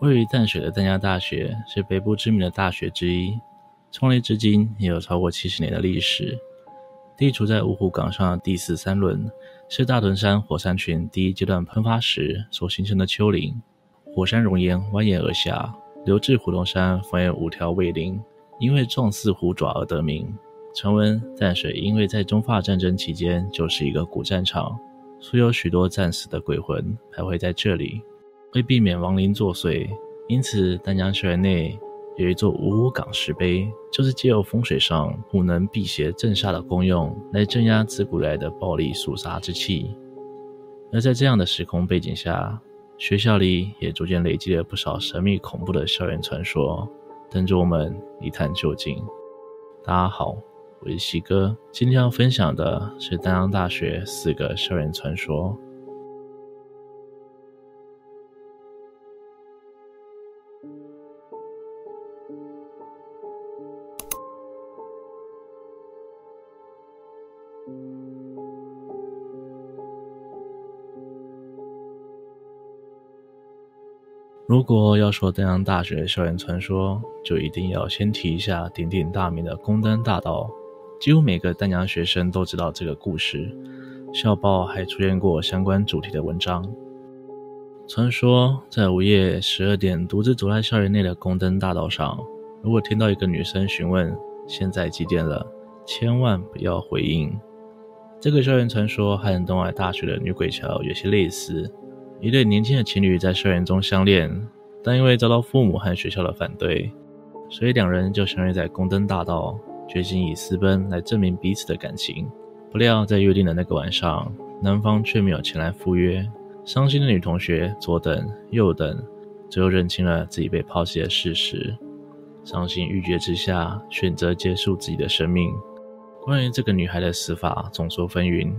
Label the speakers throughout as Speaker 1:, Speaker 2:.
Speaker 1: 位于淡水的淡江大学是北部知名的大学之一，创立至今也有超过七十年的历史。地处在五湖港上的第四三轮，是大屯山火山群第一阶段喷发时所形成的丘陵，火山熔岩蜿蜒而下，流至虎头山，分为五条尾林，因为状似虎爪而得名。传闻淡水因为在中法战争期间就是一个古战场，所有许多战死的鬼魂徘徊在这里。为避免亡灵作祟，因此丹江校园内有一座五五港石碑，就是借由风水上虎能辟邪镇煞的功用，来镇压自古来的暴力肃杀之气。而在这样的时空背景下，学校里也逐渐累积了不少神秘恐怖的校园传说，等着我们一探究竟。大家好。我是西哥，今天要分享的是丹江大学四个校园传说。如果要说丹阳大学校园传说，就一定要先提一下鼎鼎大名的宫灯大道。几乎每个丹阳学生都知道这个故事，校报还出现过相关主题的文章。传说在午夜十二点独自走在校园内的宫灯大道上，如果听到一个女生询问现在几点了，千万不要回应。这个校园传说和东海大学的女鬼桥有些类似，一对年轻的情侣在校园中相恋，但因为遭到父母和学校的反对，所以两人就相约在宫灯大道。决心以私奔来证明彼此的感情，不料在约定的那个晚上，男方却没有前来赴约。伤心的女同学左等右等，最后认清了自己被抛弃的事实，伤心欲绝之下，选择结束自己的生命。关于这个女孩的死法，众说纷纭。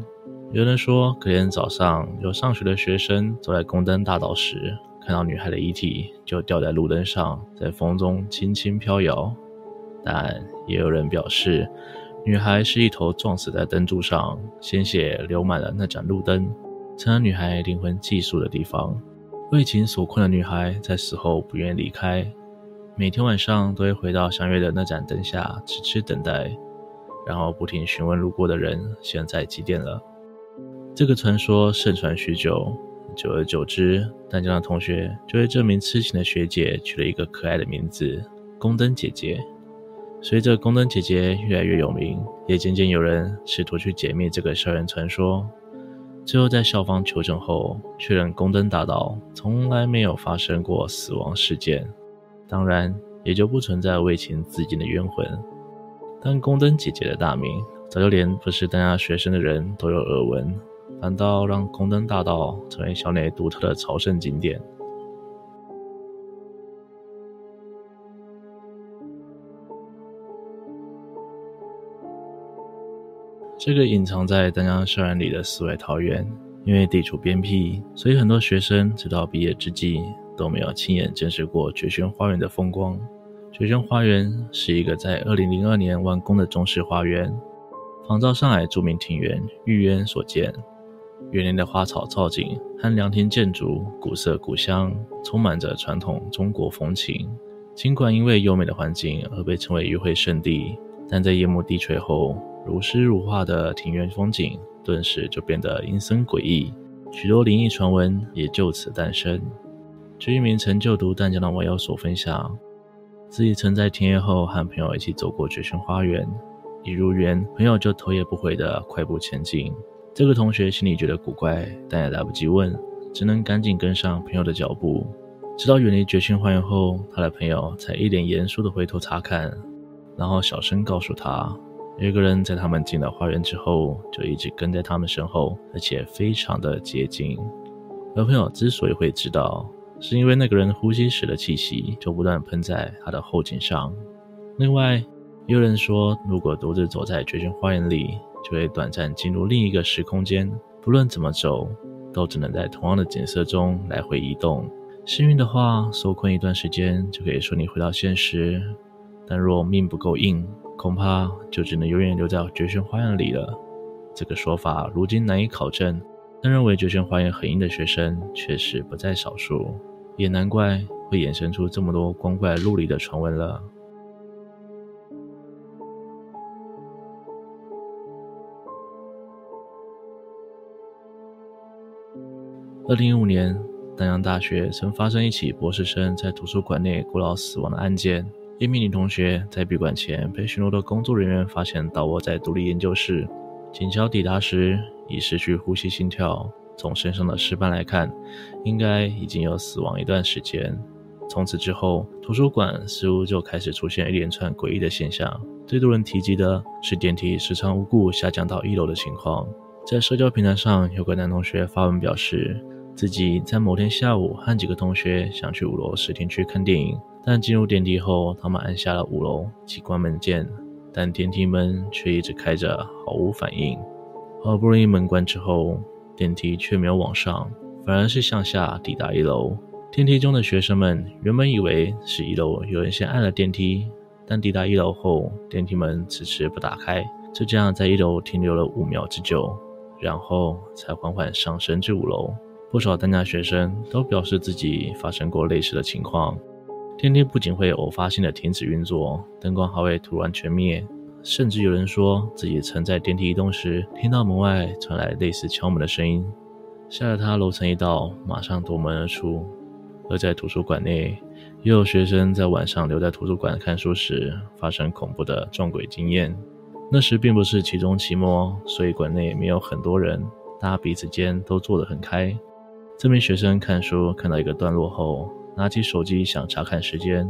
Speaker 1: 有人说，隔天早上有上学的学生走在宫灯大道时，看到女孩的遗体就吊在路灯上，在风中轻轻飘摇。但也有人表示，女孩是一头撞死在灯柱上，鲜血流满了那盏路灯，成了女孩灵魂寄宿的地方。为情所困的女孩在死后不愿离开，每天晚上都会回到相约的那盏灯下，痴痴等待，然后不停询问路过的人现在几点了。这个传说盛传许久，久而久之，淡江的同学就为这名痴情的学姐取了一个可爱的名字——宫灯姐姐。随着宫灯姐姐越来越有名，也渐渐有人试图去解密这个校园传说。最后在校方求证后，确认宫灯大道从来没有发生过死亡事件，当然也就不存在为情自尽的冤魂。但宫灯姐姐的大名，早就连不是淡江学生的人都有耳闻，反倒让空灯大道成为校内独特的朝圣景点。这个隐藏在丹江校园里的世外桃源，因为地处偏僻，所以很多学生直到毕业之际都没有亲眼见识过觉轩花园的风光。觉轩花园是一个在2002年完工的中式花园，仿照上海著名庭园玉渊所建。园内的花草造景和凉亭建筑古色古香，充满着传统中国风情。尽管因为优美的环境而被称为约会圣地，但在夜幕低垂后，如诗如画的庭院风景，顿时就变得阴森诡异，许多灵异传闻也就此诞生。据一名曾就读淡江的网友所分享，自己曾在停业后和朋友一起走过觉轩花园，一入园，朋友就头也不回地快步前进。这个同学心里觉得古怪，但也来不及问，只能赶紧跟上朋友的脚步。直到远离觉轩花园后，他的朋友才一脸严肃地回头查看，然后小声告诉他。有一个人在他们进了花园之后，就一直跟在他们身后，而且非常的接近。而朋友之所以会知道，是因为那个人呼吸时的气息就不断喷在他的后颈上。另外，也有人说，如果独自走在觉轩花园里，就会短暂进入另一个时空间，不论怎么走，都只能在同样的景色中来回移动。幸运的话，受困一段时间就可以顺利回到现实；但若命不够硬，恐怕就只能永远留在绝弦花园里了。这个说法如今难以考证，但认为绝弦花园很硬的学生确实不在少数。也难怪会衍生出这么多光怪陆离的传闻了。二零一五年，丹阳大学曾发生一起博士生在图书馆内过劳死亡的案件。一名女同学在闭馆前被巡逻的工作人员发现倒卧在独立研究室，警消抵达时已失去呼吸心跳。从身上的尸斑来看，应该已经有死亡一段时间。从此之后，图书馆似乎就开始出现一连串诡异的现象。最多人提及的是电梯时常无故下降到一楼的情况。在社交平台上，有个男同学发文表示。自己在某天下午和几个同学想去五楼视听区看电影，但进入电梯后，他们按下了五楼及关门键，但电梯门却一直开着，毫无反应。好不容易门关之后，电梯却没有往上，反而是向下抵达一楼。电梯中的学生们原本以为是一楼有人先按了电梯，但抵达一楼后，电梯门迟迟不打开，就这样在一楼停留了五秒之久，然后才缓缓上升至五楼。不少丹大学生都表示自己发生过类似的情况。电梯不仅会偶发性的停止运作，灯光还会突然全灭，甚至有人说自己曾在电梯移动时听到门外传来类似敲门的声音，吓得他楼层一到，马上夺门而出。而在图书馆内，也有学生在晚上留在图书馆看书时发生恐怖的撞鬼经验。那时并不是期中期末，所以馆内没有很多人，大家彼此间都坐得很开。这名学生看书看到一个段落后，拿起手机想查看时间。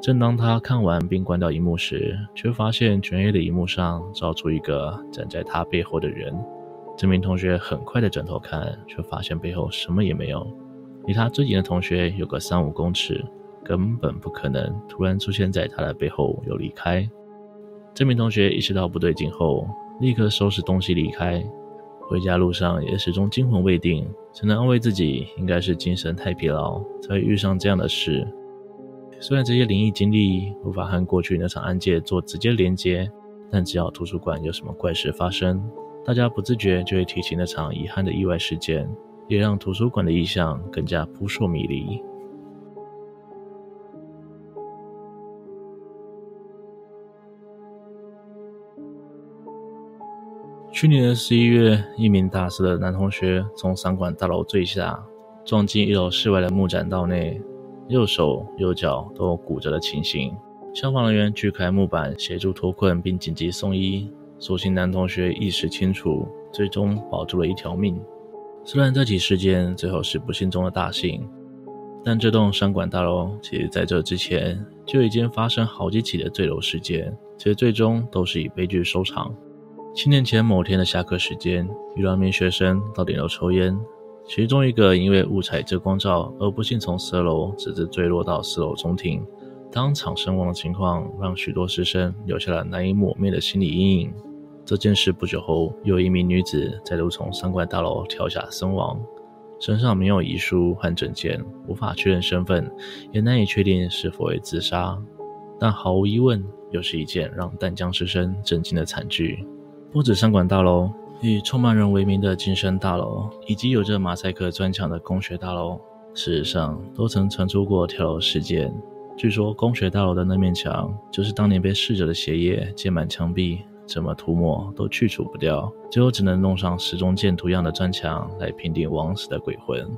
Speaker 1: 正当他看完并关掉荧幕时，却发现全黑的荧幕上照出一个站在他背后的人。这名同学很快地转头看，却发现背后什么也没有。离他最近的同学有个三五公尺，根本不可能突然出现在他的背后又离开。这名同学意识到不对劲后，立刻收拾东西离开。回家路上也始终惊魂未定，只能安慰自己应该是精神太疲劳，才会遇上这样的事。虽然这些灵异经历无法和过去那场案件做直接连接，但只要图书馆有什么怪事发生，大家不自觉就会提起那场遗憾的意外事件，也让图书馆的意象更加扑朔迷离。去年的十一月，一名大四的男同学从商管大楼坠下，撞进一楼室外的木栈道内，右手右脚都有骨折的情形。消防人员锯开木板，协助脱困并紧急送医。所幸男同学意识清楚，最终保住了一条命。虽然这起事件最后是不幸中的大幸，但这栋商管大楼其实在这之前就已经发生好几起的坠楼事件，且最终都是以悲剧收场。七年前某天的下课时间，有两名学生到顶楼抽烟，其中一个因为误踩遮光罩而不幸从十二楼直直坠落到四楼中庭，当场身亡的情况让许多师生留下了难以抹灭的心理阴影。这件事不久后，又一名女子再度从商管大楼跳下身亡，身上没有遗书和证件，无法确认身份，也难以确定是否为自杀。但毫无疑问，又是一件让淡江师生震惊的惨剧。不止商管大楼，以创办人为名的金山大楼，以及有着马赛克砖墙的工学大楼，事实上都曾传出过跳楼事件。据说工学大楼的那面墙，就是当年被逝者的血液溅满墙壁，怎么涂抹都去除不掉，最后只能弄上时钟箭图样的砖墙来平定枉死的鬼魂。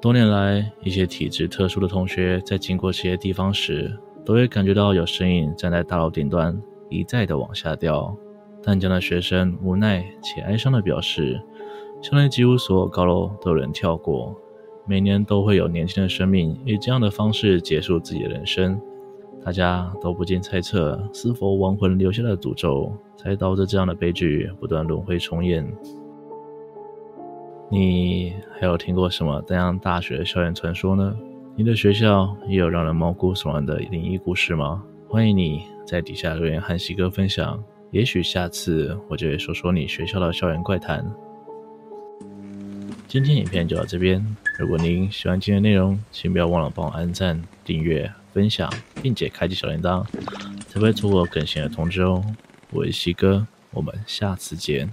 Speaker 1: 多年来，一些体质特殊的同学在经过这些地方时，都会感觉到有身影站在大楼顶端，一再的往下掉。淡江的学生无奈且哀伤地表示：“校内几乎所有高楼都有人跳过，每年都会有年轻的生命以这样的方式结束自己的人生。大家都不禁猜测，是否亡魂留下了诅咒，才导致这样的悲剧不断轮回重演？你还有听过什么淡江大学校园传说呢？你的学校也有让人毛骨悚然的灵异故事吗？欢迎你在底下留言和西哥分享。”也许下次我就会说说你学校的校园怪谈。今天影片就到这边，如果您喜欢今天的内容，请不要忘了帮我按赞、订阅、分享，并且开启小铃铛，才不会错过更新的通知哦。我是西哥，我们下次见。